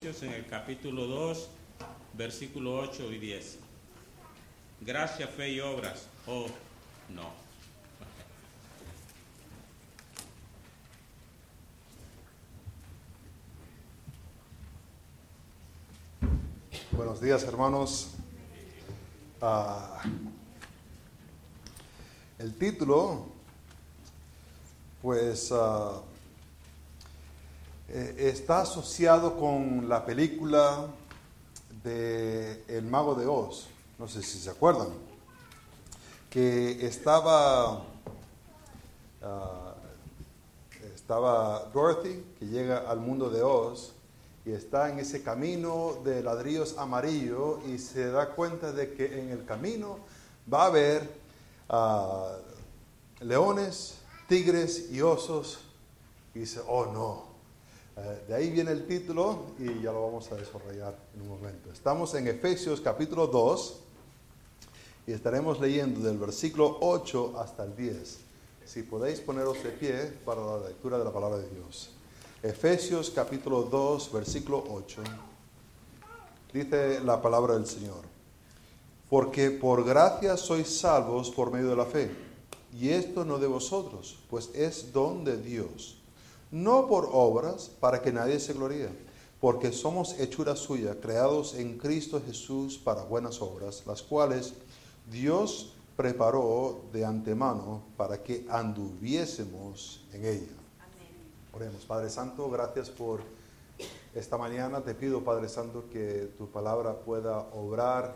en el capítulo 2, versículo 8 y 10. Gracia, fe y obras. Oh, no. Buenos días, hermanos. Ah, el título, pues, ah, eh, está asociado con la película de El Mago de Oz. No sé si se acuerdan. Que estaba, ah, estaba Dorothy, que llega al mundo de Oz y está en ese camino de ladrillos amarillo y se da cuenta de que en el camino va a haber ah, leones, tigres y osos. Y dice, oh no. Eh, de ahí viene el título y ya lo vamos a desarrollar en un momento. Estamos en Efesios capítulo 2 y estaremos leyendo del versículo 8 hasta el 10. Si podéis poneros de pie para la lectura de la palabra de Dios. Efesios capítulo 2, versículo 8. Dice la palabra del Señor. Porque por gracia sois salvos por medio de la fe. Y esto no de vosotros, pues es don de Dios. No por obras, para que nadie se gloríe. Porque somos hechura suya, creados en Cristo Jesús para buenas obras, las cuales Dios preparó de antemano para que anduviésemos en ella. Oremos, Padre Santo, gracias por esta mañana. Te pido, Padre Santo, que tu palabra pueda obrar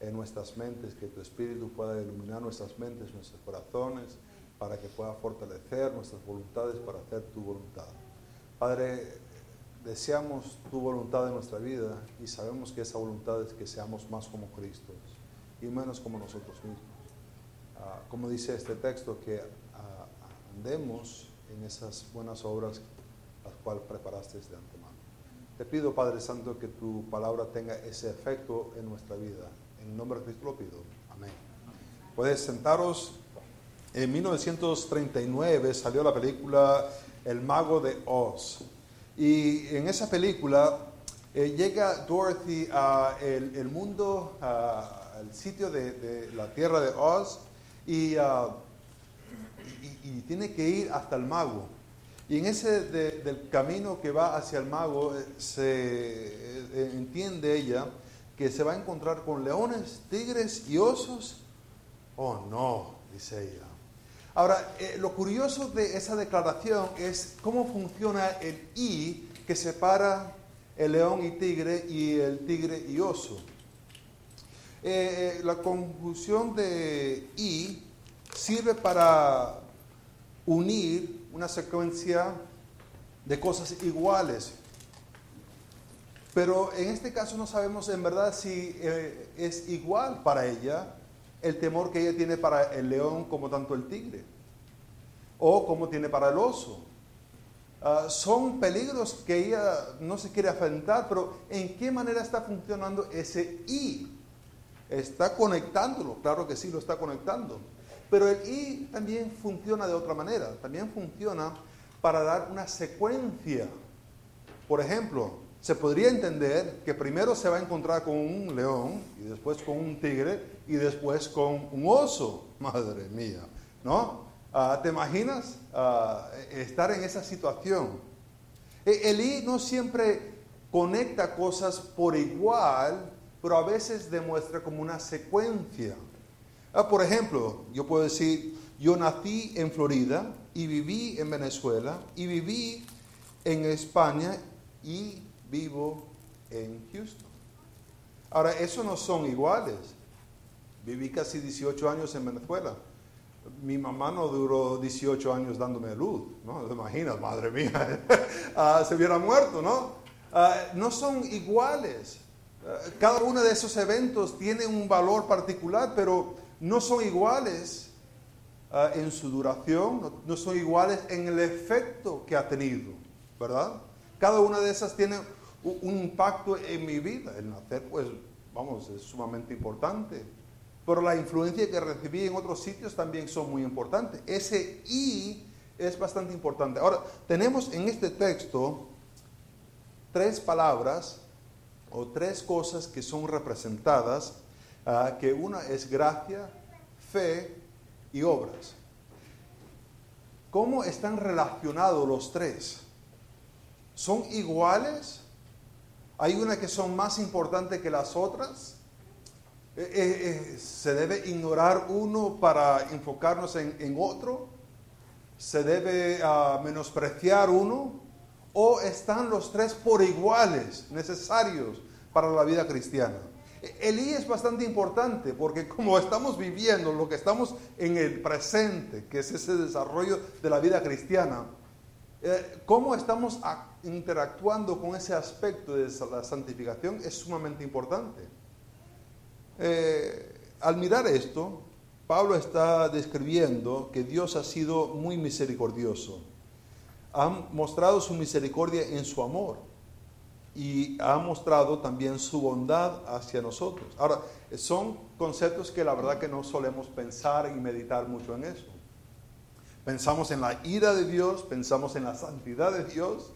en nuestras mentes, que tu Espíritu pueda iluminar nuestras mentes, nuestros corazones, para que pueda fortalecer nuestras voluntades para hacer tu voluntad. Padre, deseamos tu voluntad en nuestra vida y sabemos que esa voluntad es que seamos más como Cristo y menos como nosotros mismos. Ah, como dice este texto, que ah, andemos en esas buenas obras las cuales preparaste de antemano. Te pido, Padre Santo, que tu palabra tenga ese efecto en nuestra vida. En nombre de Cristo lo pido. Amén. Puedes sentaros. En 1939 salió la película El Mago de Oz. Y en esa película eh, llega Dorothy al el mundo, al sitio de, la tierra de Oz, y uh, y, tiene que ir hasta el mago. Y en ese del camino que va hacia el mago eh, se eh, entiende ella que se va a encontrar con leones, tigres y osos. Oh no, dice ella. Ahora, eh, lo curioso de esa declaración es cómo funciona el I que separa el león y tigre y el tigre y oso. la conjunción de I sirve para unir una secuencia de cosas iguales. Pero en este caso no sabemos en verdad si eh, es igual para ella el temor que ella tiene para el león como tanto el tigre, o como tiene para el oso. Ah, son peligros que ella no se quiere afrontar, pero ¿en qué manera está funcionando ese I? ¿Está conectándolo? Claro que sí, lo está conectando. Pero el I también funciona de otra manera, también funciona para dar una secuencia. Por ejemplo, se podría entender que primero se va a encontrar con un león y después con un tigre y después con un oso. Madre mía, ¿no? Ah, ¿Te imaginas ah, estar en esa situación? E, el I no siempre conecta cosas por igual, pero a veces demuestra como una secuencia. Ah, por ejemplo, yo puedo decir, yo nací en Florida y viví en Venezuela y viví en España y vivo en Houston. Ahora, esos no son iguales. Viví casi 18 años en Venezuela. Mi mamá no duró 18 años dándome luz, ¿no? ¿Te imaginas? Madre mía, ah, se hubiera muerto, ¿no? Ah, no son iguales. cada uno de esos eventos tiene un valor particular, pero no son iguales ah, en su duración, no, son iguales en el efecto que ha tenido, ¿verdad? Cada una de esas tiene un, impacto en mi vida. El nacer, pues, vamos, es sumamente importante. Pero la influencia que recibí en otros sitios también son muy importantes. Ese I es bastante importante. Ahora, tenemos en este texto tres palabras o tres cosas que son representadas, ah, que una es gracia, fe y obras. ¿Cómo están relacionados los tres? ¿Son iguales? ¿Hay una que son más importantes que las otras? Eh, eh, eh, ¿Se debe ignorar uno para enfocarnos en, otro? ¿Se debe ah, menospreciar uno? ¿O están los tres por iguales necesarios para la vida cristiana? El I es bastante importante porque como estamos viviendo lo que estamos en el presente, que es ese desarrollo de la vida cristiana, cómo estamos interactuando con ese aspecto de la santificación es sumamente importante. Eh, al mirar esto, Pablo está describiendo que Dios ha sido muy misericordioso. Ha mostrado su misericordia en su amor y ha mostrado también su bondad hacia nosotros. Ahora, son conceptos que la verdad que no solemos pensar y meditar mucho en eso. Pensamos en la ira de Dios, pensamos en la santidad de Dios,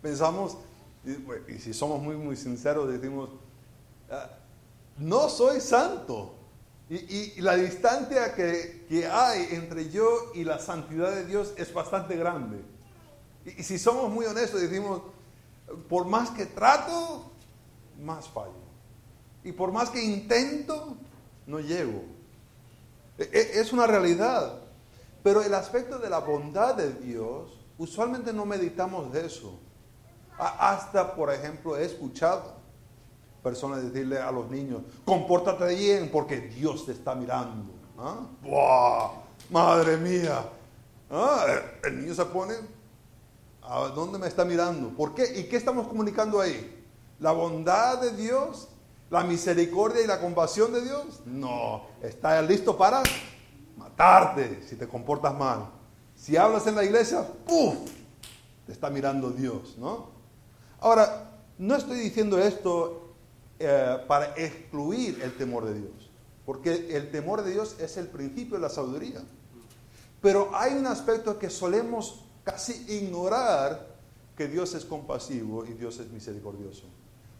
pensamos, y, si somos muy, muy sinceros, decimos, ah, no soy santo. Y, la distancia que, hay entre yo y la santidad de Dios es bastante grande. Y, si somos muy honestos, decimos, por más que trato, más fallo. Y por más que intento, no llego. E, e, es una realidad. Pero el aspecto de la bondad de Dios, usualmente no meditamos de eso. Hasta, por ejemplo, he escuchado personas decirle a los niños, compórtate bien porque Dios te está mirando. ¿Ah? Madre mía. ¿Ah? El niño se pone, ¿a dónde me está mirando? ¿Por qué? ¿Y qué estamos comunicando ahí? ¿La bondad de Dios? ¿La misericordia y la compasión de Dios? No, está listo para matarte si te comportas mal. Si hablas en la iglesia, ¡puf! Te está mirando Dios, ¿no? Ahora, no estoy diciendo esto eh, para excluir el temor de Dios. Porque el temor de Dios es el principio de la sabiduría. Pero hay un aspecto que solemos casi ignorar, que Dios es compasivo y Dios es misericordioso.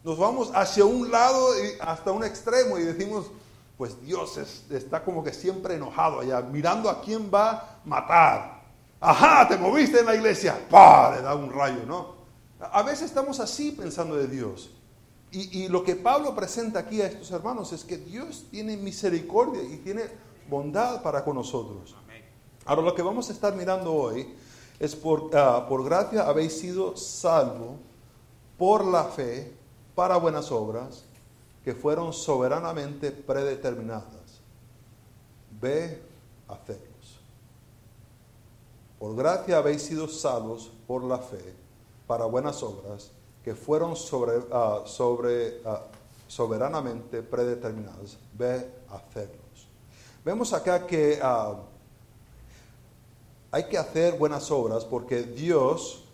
Nos vamos hacia un lado y hasta un extremo y decimos, pues Dios está como que siempre enojado allá, mirando a quién va a matar. Ajá, te moviste en la iglesia, ¡pah! Le da un rayo, ¿no? A veces estamos así pensando de Dios. Y, lo que Pablo presenta aquí a estos hermanos es que Dios tiene misericordia y tiene bondad para con nosotros. Ahora lo que vamos a estar mirando hoy es por, ah, por gracia habéis sido salvo por la fe para buenas obras que fueron soberanamente predeterminadas. Ve a hacerlos. Por gracia habéis sido salvos por la fe para buenas obras que fueron sobre, ah, sobre, ah, soberanamente predeterminados. Ve a hacerlos. Vemos acá que ah, hay que hacer buenas obras porque Dios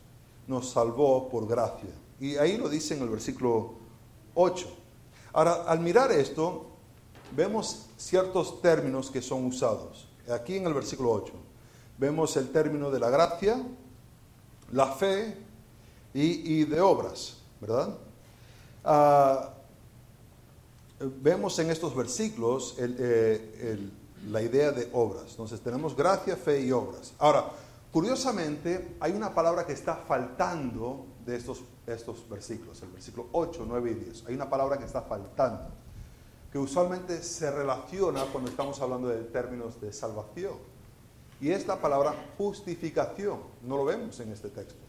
nos salvó por gracia. Y ahí lo dice en el versículo 8. Ahora, al mirar esto, vemos ciertos términos que son usados. Aquí en el versículo 8 vemos el término de la gracia, la fe y, de obras, ¿verdad? Ah, vemos en estos versículos eh, la idea de obras. Entonces tenemos gracia, fe y obras. Ahora, curiosamente, hay una palabra que está faltando de estos, estos versículos, el versículo 8, 9 y 10. Hay una palabra que está faltando, que usualmente se relaciona cuando estamos hablando de términos de salvación. Y es la palabra justificación. No lo vemos en este texto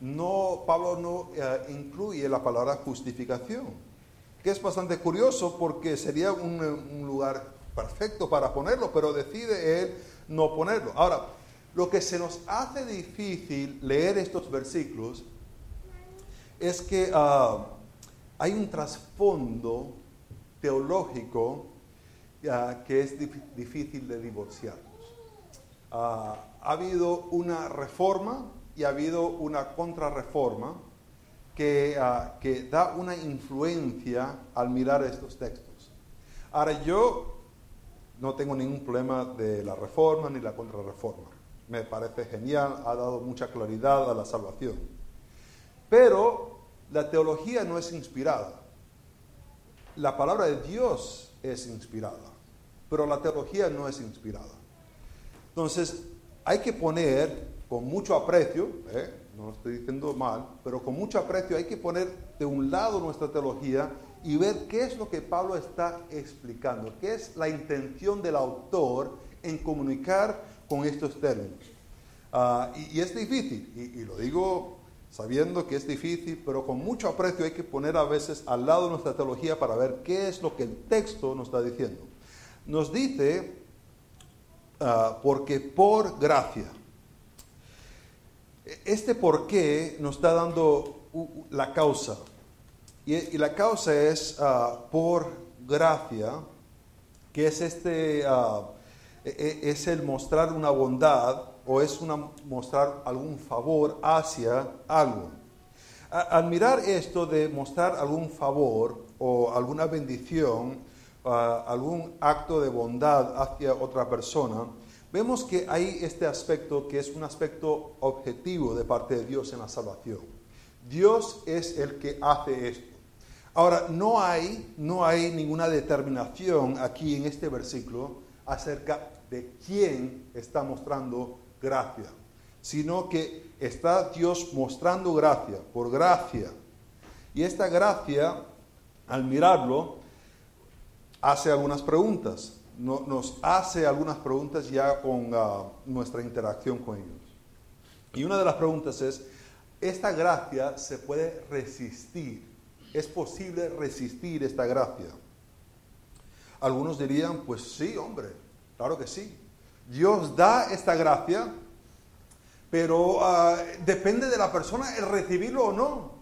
no, Pablo no eh, incluye la palabra justificación, que es bastante curioso porque sería un, lugar perfecto para ponerlo, pero decide él no ponerlo. Ahora, lo que se nos hace difícil leer estos versículos es que ah, hay un trasfondo teológico ah, que es difícil de divorciarnos. Ah, ha habido una reforma y ha habido una contrarreforma que, que da una influencia al mirar estos textos. Ahora yo no tengo ningún problema de la reforma ni la contrarreforma. Me parece genial, ha dado mucha claridad a la salvación. Pero la teología no es inspirada. La palabra de Dios es inspirada, pero la teología no es inspirada. Entonces, hay que poner con mucho aprecio, ¿eh? no lo estoy diciendo mal, pero con mucho aprecio hay que poner de un lado nuestra teología y ver qué es lo que Pablo está explicando, qué es la intención del autor en comunicar con estos términos. Ah, y, es difícil, y, lo digo sabiendo que es difícil, pero con mucho aprecio hay que poner a veces al lado nuestra teología para ver qué es lo que el texto nos está diciendo. Nos dice, ah, porque por gracia. Este por qué nos está dando la causa. Y, la causa es ah, por gracia, que es este, e, e, es el mostrar una bondad o es mostrar algún favor hacia algo. Al mirar esto de mostrar algún favor o alguna bendición, algún acto de bondad hacia otra persona, vemos que hay este aspecto que es un aspecto objetivo de parte de Dios en la salvación. Dios es el que hace esto. Ahora, no hay, no hay ninguna determinación aquí en este versículo acerca de quién está mostrando gracia, sino que está Dios mostrando gracia, por gracia. Y esta gracia, al mirarlo, hace algunas preguntas, nos hace algunas preguntas ya con ah, nuestra interacción con ellos. Y una de las preguntas es, ¿esta gracia se puede resistir? ¿Es posible resistir esta gracia? Algunos dirían, pues sí, hombre, claro que sí. Dios da esta gracia, pero ah, depende de la persona el recibirlo o no.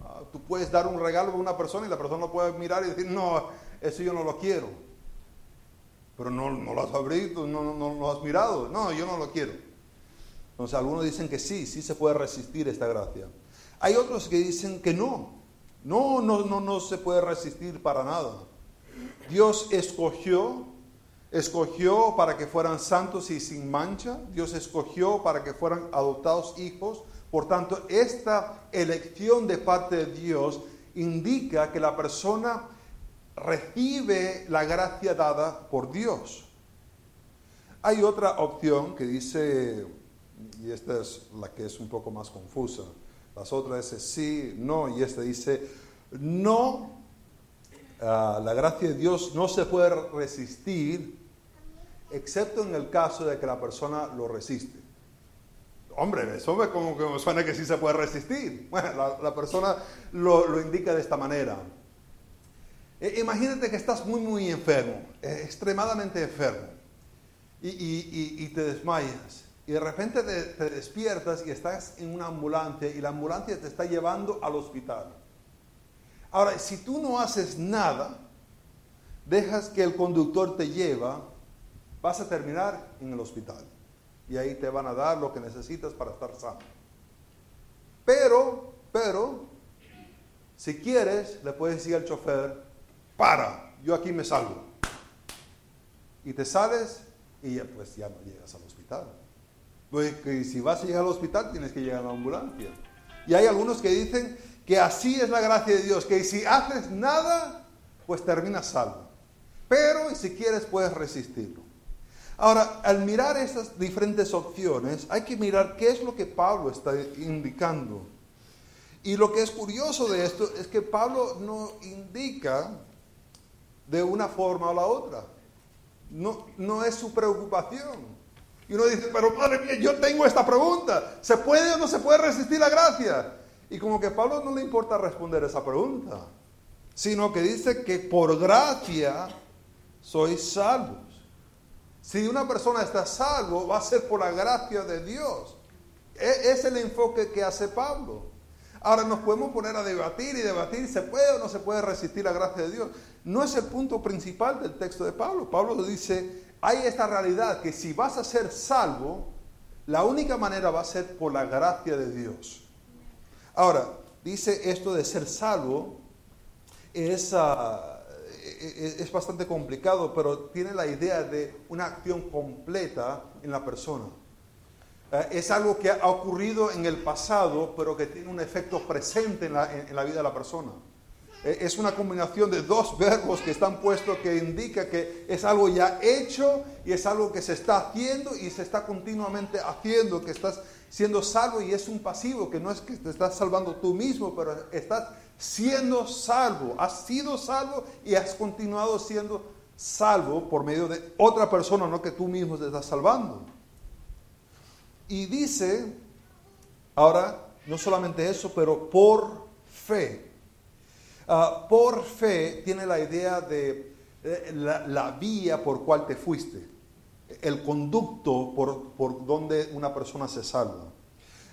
Ah, tú puedes dar un regalo a una persona y la persona puede mirar y decir, no, eso yo no lo quiero. Pero no, no lo has abierto, no, no, lo has mirado. No, yo no lo quiero. Entonces algunos dicen que sí, sí se puede resistir esta gracia. Hay otros que dicen que no. No, no, no, no se puede resistir para nada. Dios escogió escogió para que fueran santos y sin mancha, Dios escogió para que fueran adoptados hijos. Por tanto, esta elección de parte de Dios indica que la persona recibe la gracia dada por Dios. Hay otra opción que dice, y esta es la que es un poco más confusa, las otras es sí, no, y esta dice, no, ah, la gracia de Dios no se puede resistir excepto en el caso de que la persona lo resiste. Hombre, eso me como que suena que sí se puede resistir. Bueno, la, persona lo, indica de esta manera. E, imagínate que estás muy, muy enfermo, eh, extremadamente enfermo, y, te desmayas. Y de repente te, te, despiertas y estás en una ambulancia y la ambulancia te está llevando al hospital. Ahora, si tú no haces nada, dejas que el conductor te lleva, vas a terminar en el hospital. Y ahí te van a dar lo que necesitas para estar sano. Pero, pero, si quieres, le puedes decir al chofer, para, yo aquí me salgo. Y te sales y ya, pues ya no llegas al hospital. Pues si vas a llegar al hospital, tienes que llegar a la ambulancia. Y hay algunos que dicen que así es la gracia de Dios, que si haces nada, pues terminas salvo. Pero si quieres, puedes resistirlo. Ahora, al mirar esas diferentes opciones, hay que mirar qué es lo que Pablo está indicando. Y lo que es curioso de esto es que Pablo no indica de una forma o la otra. No, no es su preocupación. Y uno dice, pero madre mía, yo tengo esta pregunta. ¿Se puede o no se puede resistir la gracia? Y como que Pablo no le importa responder esa pregunta, sino que dice que por gracia soy salvo. Si una persona está salvo, va a ser por la gracia de Dios. E, es el enfoque que hace Pablo. Ahora nos podemos poner a debatir y debatir, ¿se puede o no se puede resistir la gracia de Dios? No es el punto principal del texto de Pablo. Pablo dice, hay esta realidad que si vas a ser salvo, la única manera va a ser por la gracia de Dios. Ahora, dice esto de ser salvo, es... Uh, es bastante complicado, pero tiene la idea de una acción completa en la persona. Eh, es algo que ha ocurrido en el pasado, pero que tiene un efecto presente en la, en la vida de la persona. Eh, es una combinación de dos verbos que están puestos que indica que es algo ya hecho y es algo que se está haciendo y se está continuamente haciendo, que estás siendo salvo y es un pasivo, que no es que te estás salvando tú mismo, pero estás siendo salvo, has sido salvo y has continuado siendo salvo por medio de otra persona, no que tú mismo te estás salvando. Y dice, ahora, no solamente eso, pero por fe. Ah, por fe tiene la idea de la, vía por cual te fuiste, el conducto por, por donde una persona se salva.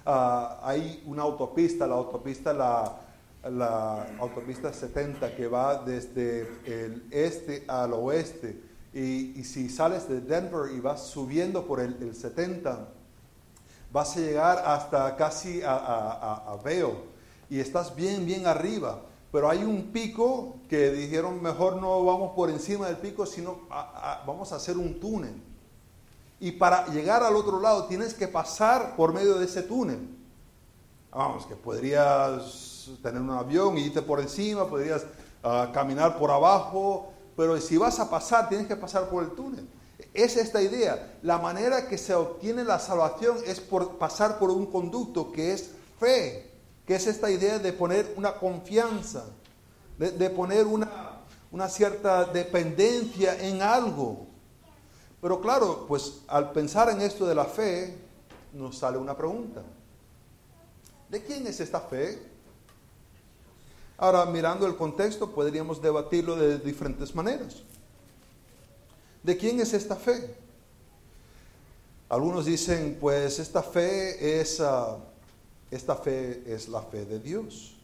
Ah, hay una autopista, la autopista, la, la autopista 70 que va desde el este al oeste. Y, si sales de Denver y vas subiendo por el, el 70, vas a llegar hasta casi a, a, y estás bien, bien arriba pero hay un pico que dijeron mejor no vamos por encima del pico, sino vamos a hacer un túnel. Y para llegar al otro lado tienes que pasar por medio de ese túnel. Vamos, que podrías tener un avión y irte por encima, podrías ah, caminar por abajo, pero si vas a pasar tienes que pasar por el túnel. Es esta idea. La manera que se obtiene la salvación es por pasar por un conducto que es fe que es esta idea de poner una confianza, de, poner una, una cierta dependencia en algo. Pero claro, pues al pensar en esto de la fe, nos sale una pregunta. ¿De quién es esta fe? Ahora, mirando el contexto, podríamos debatirlo de diferentes maneras. ¿De quién es esta fe? Algunos dicen, pues esta fe es ah, esta fe es la fe de Dios.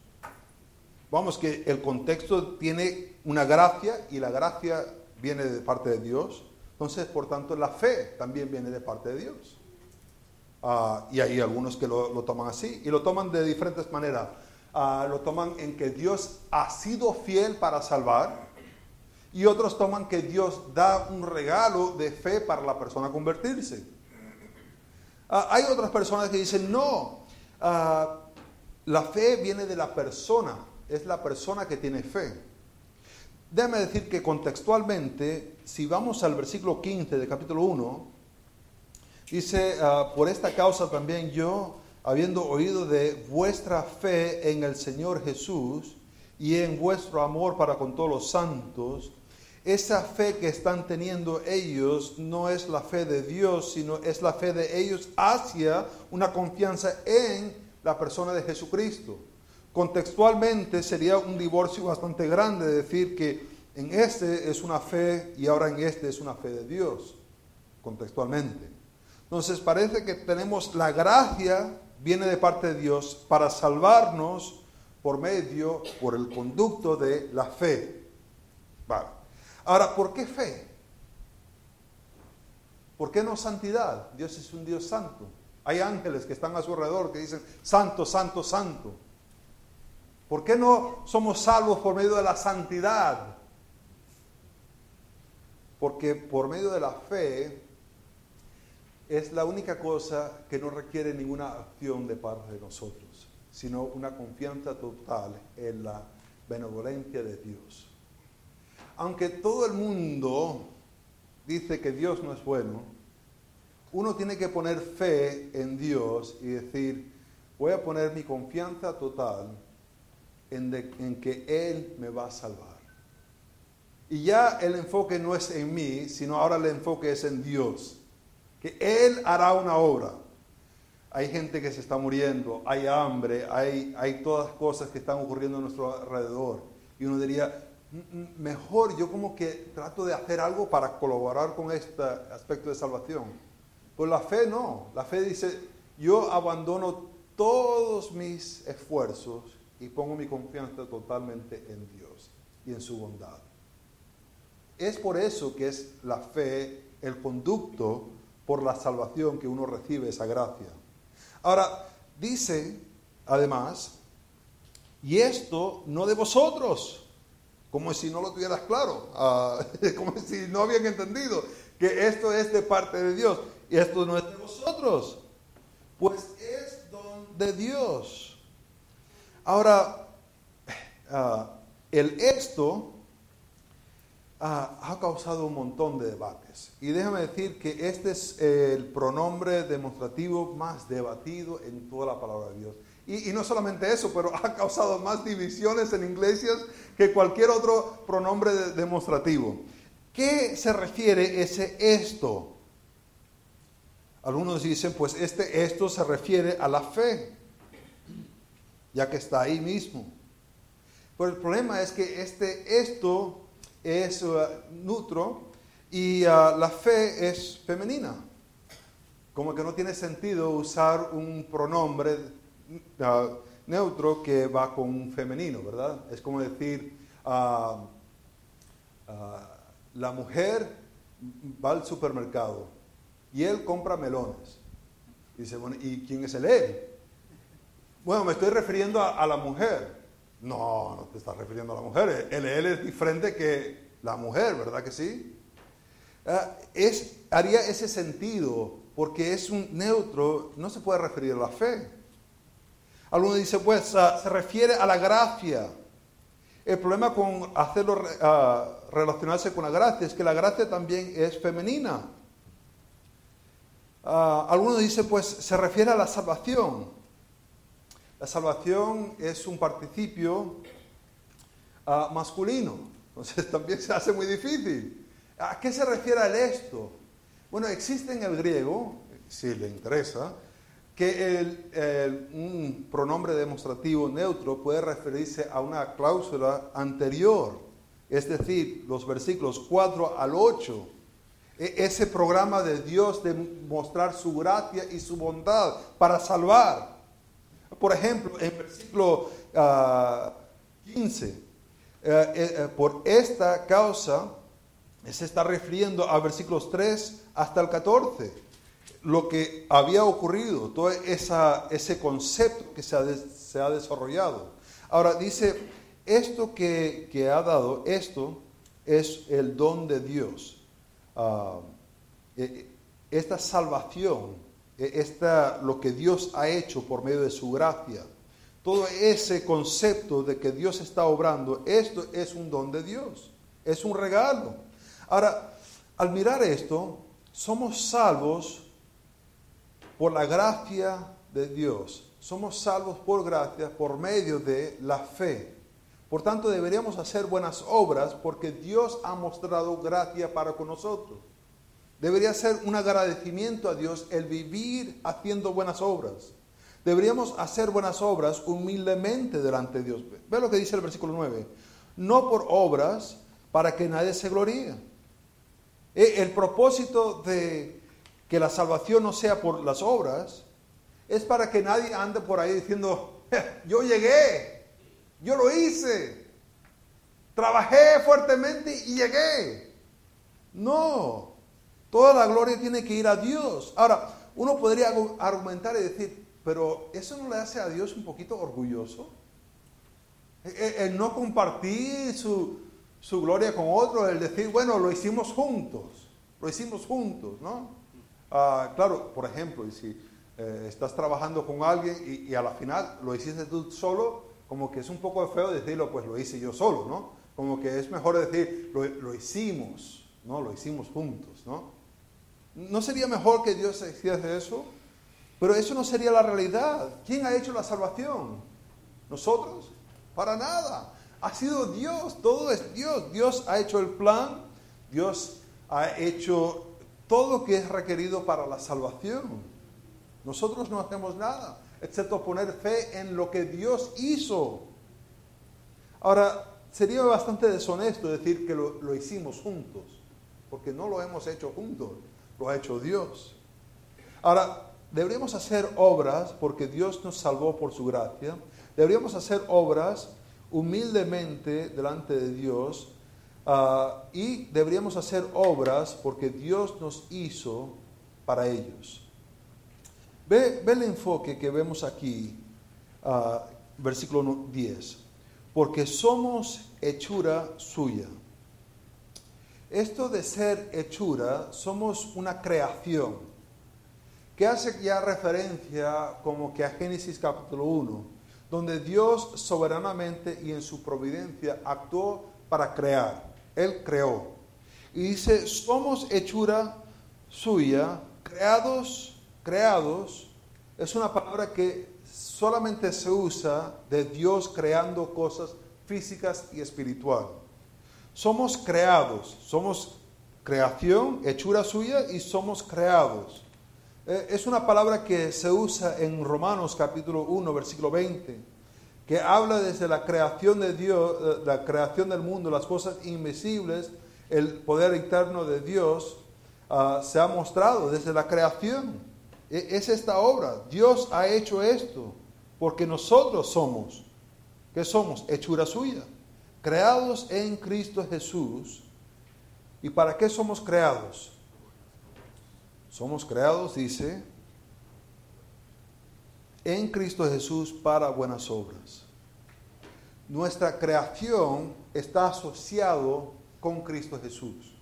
Vamos, que el contexto tiene una gracia y la gracia viene de parte de Dios. Entonces, por tanto, la fe también viene de parte de Dios. Ah, y hay algunos que lo, toman así y lo toman de diferentes maneras. Ah, lo toman en que Dios ha sido fiel para salvar y otros toman que Dios da un regalo de fe para la persona convertirse. Ah, hay otras personas que dicen, no, Ah, la fe viene de la persona, es la persona que tiene fe. Déjame decir que contextualmente, si vamos al versículo 15 de capítulo 1, dice, por esta causa también yo, habiendo oído de vuestra fe en el Señor Jesús y en vuestro amor para con todos los santos, esa fe que están teniendo ellos no es la fe de Dios, sino es la fe de ellos hacia una confianza en la persona de Jesucristo. Contextualmente sería un divorcio bastante grande decir que en este es una fe y ahora en este es una fe de Dios, contextualmente. Entonces parece que tenemos la gracia, viene de parte de Dios para salvarnos por medio, por el conducto de la fe. Vale. Ahora, ¿por qué fe? ¿Por qué no santidad? Dios es un Dios santo. Hay ángeles que están a su alrededor que dicen, santo, santo, santo. ¿Por qué no somos salvos por medio de la santidad? Porque por medio de la fe es la única cosa que no requiere ninguna acción de parte de nosotros, sino una confianza total en la benevolencia de Dios aunque todo el mundo dice que Dios no es bueno, uno tiene que poner fe en Dios y decir, voy a poner mi confianza total en, que Él me va a salvar. Y ya el enfoque no es en mí, sino ahora el enfoque es en Dios, que Él hará una obra. Hay gente que se está muriendo, hay hambre, hay, hay todas cosas que están ocurriendo a nuestro alrededor. Y uno diría, mejor yo como que trato de hacer algo para colaborar con este aspecto de salvación. Pues la fe no, la fe dice, yo abandono todos mis esfuerzos y pongo mi confianza totalmente en Dios y en su bondad. Es por eso que es la fe el conducto por la salvación que uno recibe esa gracia. Ahora, dice además, y esto no de vosotros, como si no lo tuvieras claro, ah, como si no habían entendido que esto es de parte de Dios y esto no es de vosotros. pues es don de Dios. Ahora, ah, el esto ha causado un montón de debates. Y déjame decir que este es el pronombre demostrativo más debatido en toda la palabra de Dios. Y, y, no solamente eso, pero ha causado más divisiones en iglesias que cualquier otro pronombre de, demostrativo. ¿Qué se refiere ese esto? Algunos dicen, pues este esto se refiere a la fe, ya que está ahí mismo. Pero el problema es que este esto es uh, neutro y uh, la fe es femenina. Como que no tiene sentido usar un pronombre uh, neutro que va con un femenino, ¿verdad? Es como decir, la mujer va al supermercado y él compra melones. dice, bueno, ¿y quién es el él? Bueno, me estoy refiriendo a, la mujer. No, no te estás refiriendo a la mujer. El él es diferente que la mujer, ¿verdad que sí? Ah, es, haría ese sentido, porque es un neutro, no se puede referir a la fe. Algunos dicen, pues ah, se refiere a la gracia. El problema con hacerlo ah, relacionarse con la gracia es que la gracia también es femenina. Uh, algunos dicen, pues se refiere a la salvación. La salvación es un participio uh, masculino, entonces también se hace muy difícil. ¿A qué se refiere el esto? Bueno, existe en el griego, si le interesa, que el, un pronombre demostrativo neutro puede referirse a una cláusula anterior, es decir, los versículos 4 al 8 e, ese programa de Dios de mostrar su gracia y su bondad para salvar. Por ejemplo, en versículo 15, ah, eh, eh, por esta causa, se está refiriendo a versículos 3 hasta el 14, lo que había ocurrido, todo ese concepto que se ha, desarrollado. Ahora dice, esto que, ha dado, esto es el don de Dios. Ah, esta salvación, esta, lo que Dios ha hecho por medio de su gracia, todo ese concepto de que Dios está obrando, esto es un don de Dios, es un regalo. Ahora, al mirar esto, somos salvos por la gracia de Dios. Somos salvos por gracia por medio de la fe. Por tanto, deberíamos hacer buenas obras porque Dios ha mostrado gracia para con nosotros. Debería ser un agradecimiento a Dios el vivir haciendo buenas obras. Deberíamos hacer buenas obras humildemente delante de Dios. Ve lo que dice el versículo 9. No por obras para que nadie se gloríe. Eh, el propósito de que la salvación no sea por las obras es para que nadie ande por ahí diciendo, yo llegué, yo lo hice. Trabajé fuertemente y llegué. No. Toda la gloria tiene que ir a Dios. Ahora, uno podría argumentar y decir, pero ¿eso no le hace a Dios un poquito orgulloso? E, e, el, no compartir su, gloria con otro, el decir, bueno, lo hicimos juntos, lo hicimos juntos, ¿no? Ah, claro, por ejemplo, si eh, estás trabajando con alguien y a la final lo hiciste tú solo, como que es un poco feo decirlo, pues lo hice yo solo, ¿no? Como que es mejor decir, lo, hicimos, ¿no? Lo hicimos juntos, ¿no? ¿No sería mejor que Dios hiciese eso? Pero eso no sería la realidad. ¿Quién ha hecho la salvación? ¿Nosotros? Para nada. Ha sido Dios, todo es Dios. Dios ha hecho el plan, Dios ha hecho todo lo que es requerido para la salvación. Nosotros no hacemos nada excepto poner fe en lo que Dios hizo. Ahora, sería bastante deshonesto decir que lo, hicimos juntos, porque no lo hemos hecho juntos, lo ha hecho Dios. Ahora, deberíamos hacer obras porque Dios nos salvó por su gracia. Deberíamos hacer obras humildemente delante de Dios ah, y deberíamos hacer obras porque Dios nos hizo para ellos. Ve, el enfoque que vemos aquí, uh, versículo 10. Porque somos hechura suya. Esto de ser hechura, somos una creación. que hace ya referencia como que a Génesis capítulo 1, donde Dios soberanamente y en su providencia actuó para crear. Él creó. Y dice, somos hechura suya, creados, creados, es una palabra que solamente se usa de Dios creando cosas físicas y espiritual. Somos creados, somos creación, hechura suya y somos creados. Eh, es una palabra que se usa en Romanos capítulo 1, versículo 20, que habla desde la creación de Dios, eh, la creación del mundo, las cosas invisibles, el poder eterno de Dios ah, se ha mostrado desde la creación. E, es esta obra. Dios ha hecho esto porque nosotros somos, ¿qué somos? Hechura suya, creados en Cristo Jesús. ¿Y para qué somos creados? Somos creados, dice, en Cristo Jesús para buenas obras. Nuestra creación está asociado con Cristo Jesús.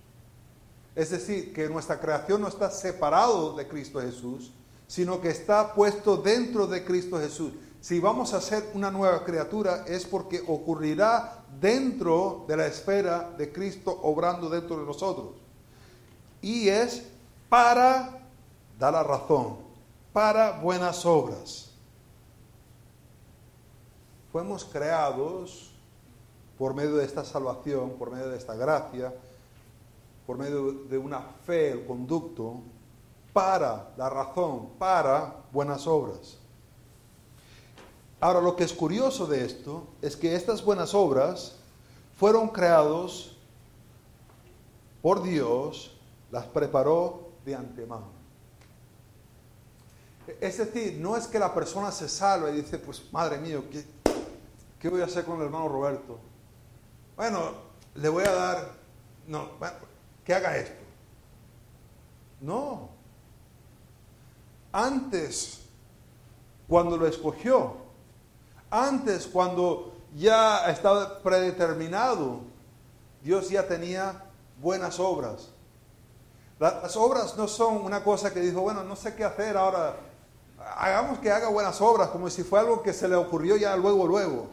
Es decir, que nuestra creación no está separado de Cristo Jesús, sino que está puesto dentro de Cristo Jesús. Si vamos a ser una nueva criatura es porque ocurrirá dentro de la esfera de Cristo obrando dentro de nosotros. Y es para dar la razón, para buenas obras. Fuimos creados por medio de esta salvación, por medio de esta gracia, por medio de una fe, el conducto, para la razón, para buenas obras. Ahora, lo que es curioso de esto es que estas buenas obras fueron creados por Dios, las preparó de antemano. Es decir, no es que la persona se salve y dice, pues madre mía, ¿qué, ¿qué voy a hacer con el hermano Roberto? Bueno, le voy a dar, no, que haga esto. No. Antes, cuando lo escogió, antes, cuando ya estaba predeterminado, Dios ya tenía buenas obras. Las obras no son una cosa que dijo, bueno, no sé qué hacer ahora, hagamos que haga buenas obras, como si fue algo que se le ocurrió ya luego, luego,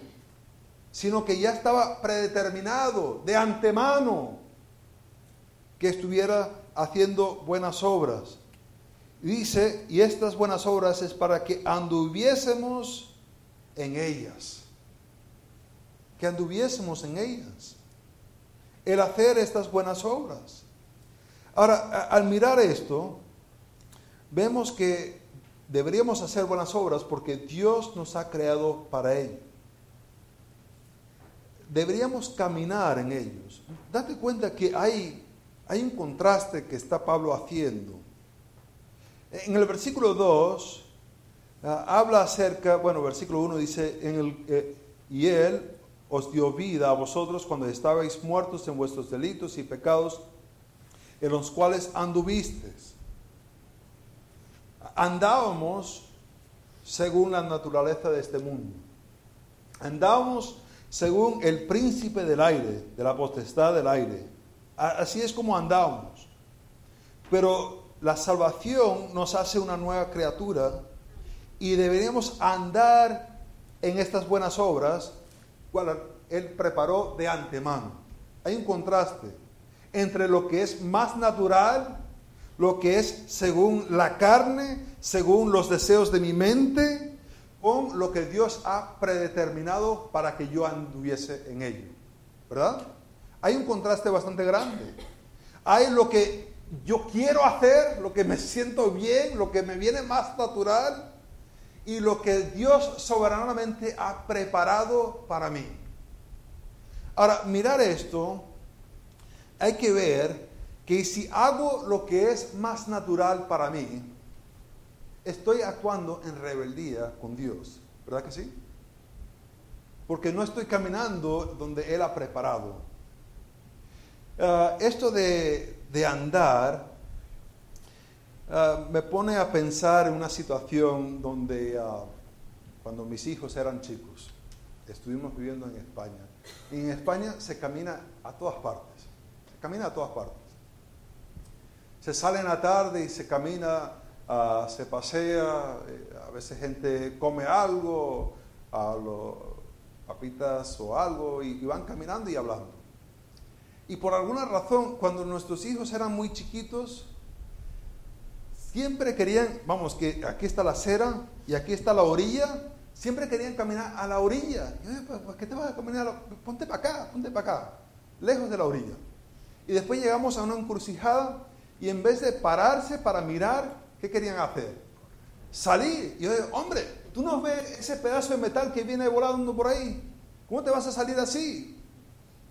sino que ya estaba predeterminado de antemano que estuviera haciendo buenas obras. Dice, y estas buenas obras es para que anduviésemos en ellas, que anduviésemos en ellas, el hacer estas buenas obras. Ahora, al mirar esto, vemos que deberíamos hacer buenas obras porque Dios nos ha creado para ello. Deberíamos caminar en ellos. Date cuenta que hay, hay un contraste que está Pablo haciendo. En el versículo 2 ah, habla acerca, bueno, versículo 1 dice, en el, eh, y Él os dio vida a vosotros cuando estabais muertos en vuestros delitos y pecados en los cuales anduvisteis. Andábamos según la naturaleza de este mundo. Andábamos según el príncipe del aire, de la potestad del aire. Así es como andábamos. Pero la salvación nos hace una nueva criatura y deberíamos andar en estas buenas obras, cual Él preparó de antemano. Hay un contraste entre lo que es más natural, lo que es según la carne, según los deseos de mi mente, con lo que Dios ha predeterminado para que yo anduviese en ello. ¿Verdad? Hay un contraste bastante grande. Hay lo que yo quiero hacer, lo que me siento bien, lo que me viene más natural y lo que Dios soberanamente ha preparado para mí. Ahora, mirar esto hay que ver que si hago lo que es más natural para mí, estoy actuando en rebeldía con Dios. ¿Verdad que sí? Porque no estoy caminando donde Él ha preparado. Ah, esto de, andar ah, me pone a pensar en una situación donde ah, cuando mis hijos eran chicos, estuvimos viviendo en España. Y en España se camina a todas partes camina a todas partes. Se sale en la tarde y se camina ah, se pasea, eh, a veces gente come algo, a papitas o algo, y, y van caminando y hablando. Y por alguna razón, cuando nuestros hijos eran muy chiquitos, siempre querían, vamos, que aquí está la acera y aquí está la orilla, siempre querían caminar a la orilla. Pues, pues, ¿Qué te vas a caminar? Ponte para acá, ponte para acá, lejos de la orilla. Y después llegamos a una encrucijada y en vez de pararse para mirar, ¿qué querían hacer? Salir. Y yo digo, hombre, ¿tú no ves ese pedazo de metal que viene volando por ahí? ¿Cómo te vas a salir así?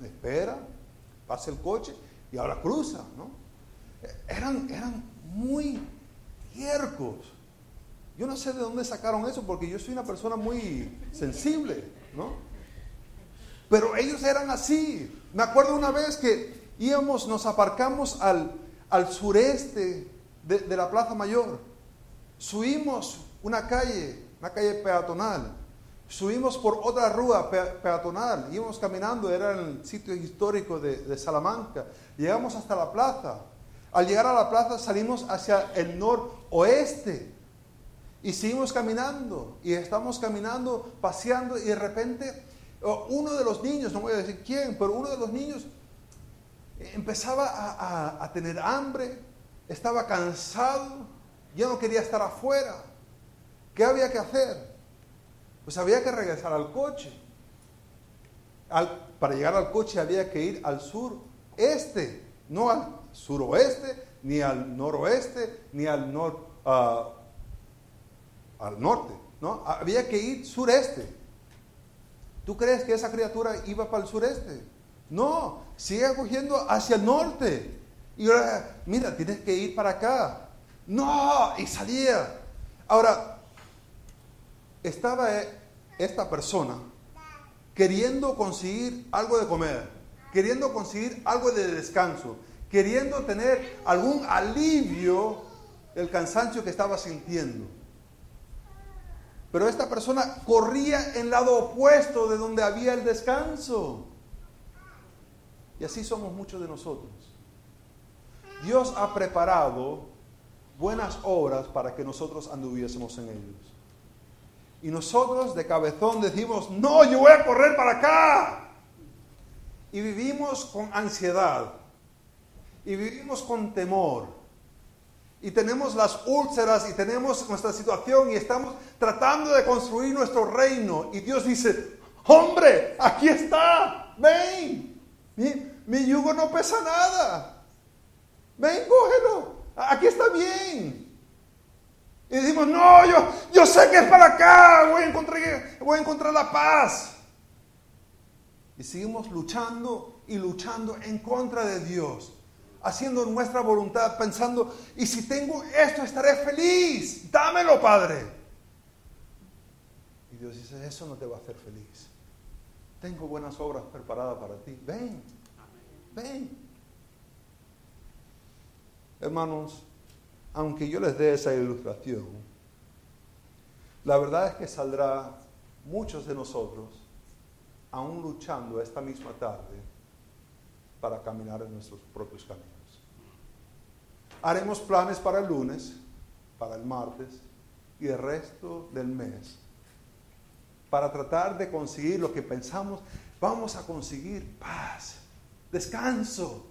Espera, pasa el coche y ahora cruza, ¿no? Eran, eran muy yo no sé de dónde sacaron eso porque yo soy una persona muy sensible, ¿no? Pero ellos eran así. Me acuerdo una vez que íbamos, nos aparcamos al, al sureste de, la Plaza Mayor. Subimos una calle, una calle peatonal. Subimos por otra rúa peatonal. Íbamos caminando, era el sitio histórico de, de Salamanca. Llegamos hasta la plaza. Al llegar a la plaza salimos hacia el noroeste y seguimos caminando y estamos caminando, paseando y de repente uno de los niños, no voy a decir quién, pero uno de los niños empezaba a, tener hambre, estaba cansado, ya no quería estar afuera. ¿Qué había que hacer? Pues había que regresar al coche. para llegar al coche había que ir al sur este, no al suroeste, ni al noroeste, ni al, nor, ah, al norte. ¿no? Había que ir sureste. ¿Tú crees que esa criatura iba para el sureste? No, sigue cogiendo hacia el norte. Y ahora, mira, tienes que ir para acá. No, y salía. Ahora, estaba esta persona queriendo conseguir algo de comer, queriendo conseguir algo de descanso, queriendo tener algún alivio del cansancio que estaba sintiendo. Pero esta persona corría en lado opuesto de donde había el descanso. Y así somos muchos de nosotros. Dios ha preparado buenas obras para que nosotros anduviésemos en ellos. Y nosotros de cabezón decimos, no, yo voy a correr para acá. Y vivimos con ansiedad y vivimos con temor. Y tenemos las úlceras y tenemos nuestra situación y estamos tratando de construir nuestro reino. Y Dios dice, hombre, aquí está, ven. Mi, yugo no pesa nada. Ven, cógelo. Aquí está bien. Y decimos, no, yo, yo sé que es para acá, voy a, encontrar, voy a encontrar la paz. Y seguimos luchando y luchando en contra de Dios haciendo nuestra voluntad, pensando, y si tengo esto, estaré feliz. Dámelo, Padre. Y Dios dice, eso no te va a hacer feliz. Tengo buenas obras preparadas para ti. Ven, ven. Hermanos, aunque yo les dé esa ilustración, la verdad es que saldrá muchos de nosotros aún luchando esta misma tarde para caminar en nuestros propios caminos. Haremos planes para el lunes, para el martes y el resto del mes para tratar de conseguir lo que pensamos. Vamos a conseguir paz, descanso.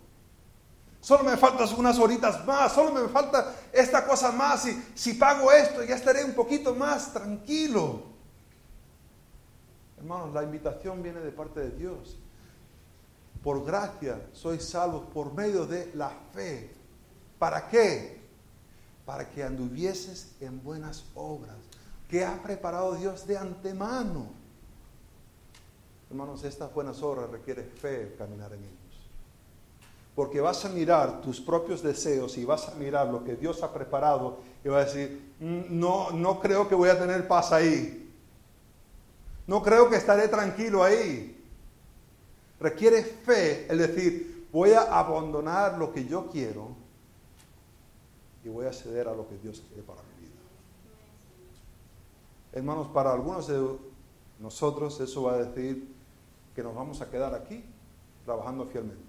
Solo me faltan unas horitas más, solo me falta esta cosa más. Y si pago esto, ya estaré un poquito más tranquilo. Hermanos, la invitación viene de parte de Dios. Por gracia sois salvos por medio de la fe. ¿Para qué? Para que anduvieses en buenas obras que ha preparado Dios de antemano. Hermanos, estas buenas obras requiere fe caminar en ellos. Porque vas a mirar tus propios deseos y vas a mirar lo que Dios ha preparado y vas a decir, mm, no, no creo que voy a tener paz ahí. No creo que estaré tranquilo ahí. Requiere fe el decir, voy a abandonar lo que yo quiero y voy a ceder a lo que Dios quiere para mi vida. Hermanos, para algunos de nosotros eso va a decir que nos vamos a quedar aquí trabajando fielmente.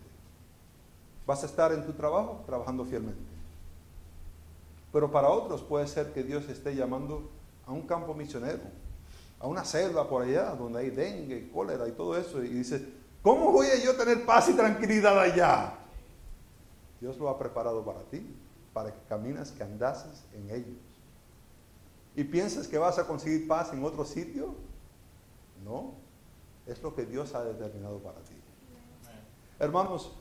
Vas a estar en tu trabajo trabajando fielmente. Pero para otros puede ser que Dios esté llamando a un campo misionero, a una selva por allá, donde hay dengue, cólera y todo eso. Y dice, ¿cómo voy a yo tener paz y tranquilidad allá? Dios lo ha preparado para ti, para que caminas, que andases en ellos. ¿Y piensas que vas a conseguir paz en otro sitio? No, es lo que Dios ha determinado para ti. Hermanos,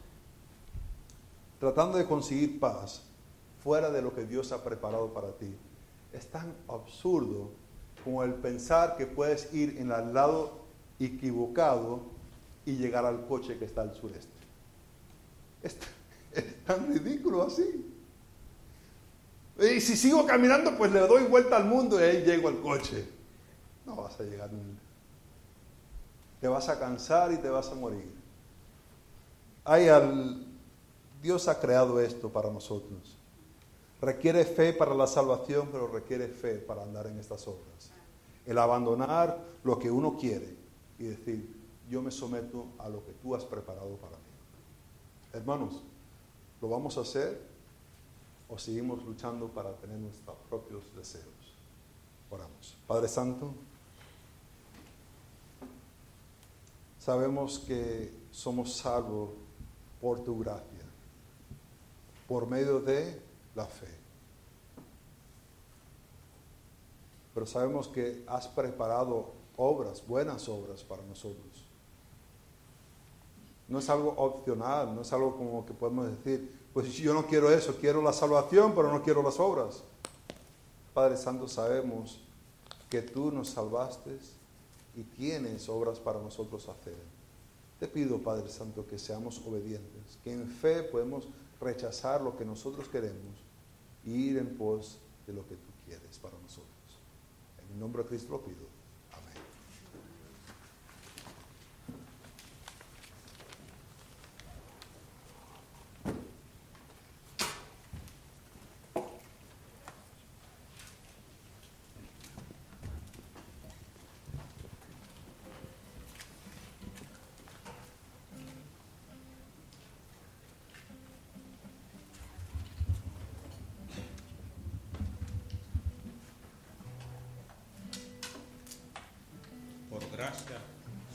tratando de conseguir paz fuera de lo que Dios ha preparado para ti, es tan absurdo como el pensar que puedes ir en el lado equivocado y llegar al coche que está al sureste. Es, tan ridículo así. Y si sigo caminando, pues le doy vuelta al mundo y ahí llego al coche. No vas a llegar nunca. Te vas a cansar y te vas a morir. Hay al, Dios ha creado esto para nosotros. Requiere fe para la salvación, pero requiere fe para andar en estas obras. El abandonar lo que uno quiere y decir, yo me someto a lo que tú has preparado para mí. Hermanos, ¿lo vamos a hacer o seguimos luchando para tener nuestros propios deseos? Oramos. Padre Santo, sabemos que somos salvos por tu gracia, por medio de la fe. Pero sabemos que has preparado obras, buenas obras para nosotros. No es algo opcional, no es algo como que podemos decir, pues yo no quiero eso, quiero la salvación, pero no quiero las obras. Padre Santo, sabemos que tú nos salvaste y tienes obras para nosotros hacer. Te pido, Padre Santo, que seamos obedientes, que en fe podemos rechazar lo que nosotros queremos y ir en pos de lo que tú quieres para nosotros. En el nombre de Cristo lo pido.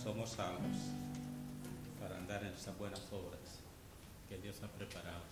Somos salvos para andar en esas buenas obras que Dios ha preparado.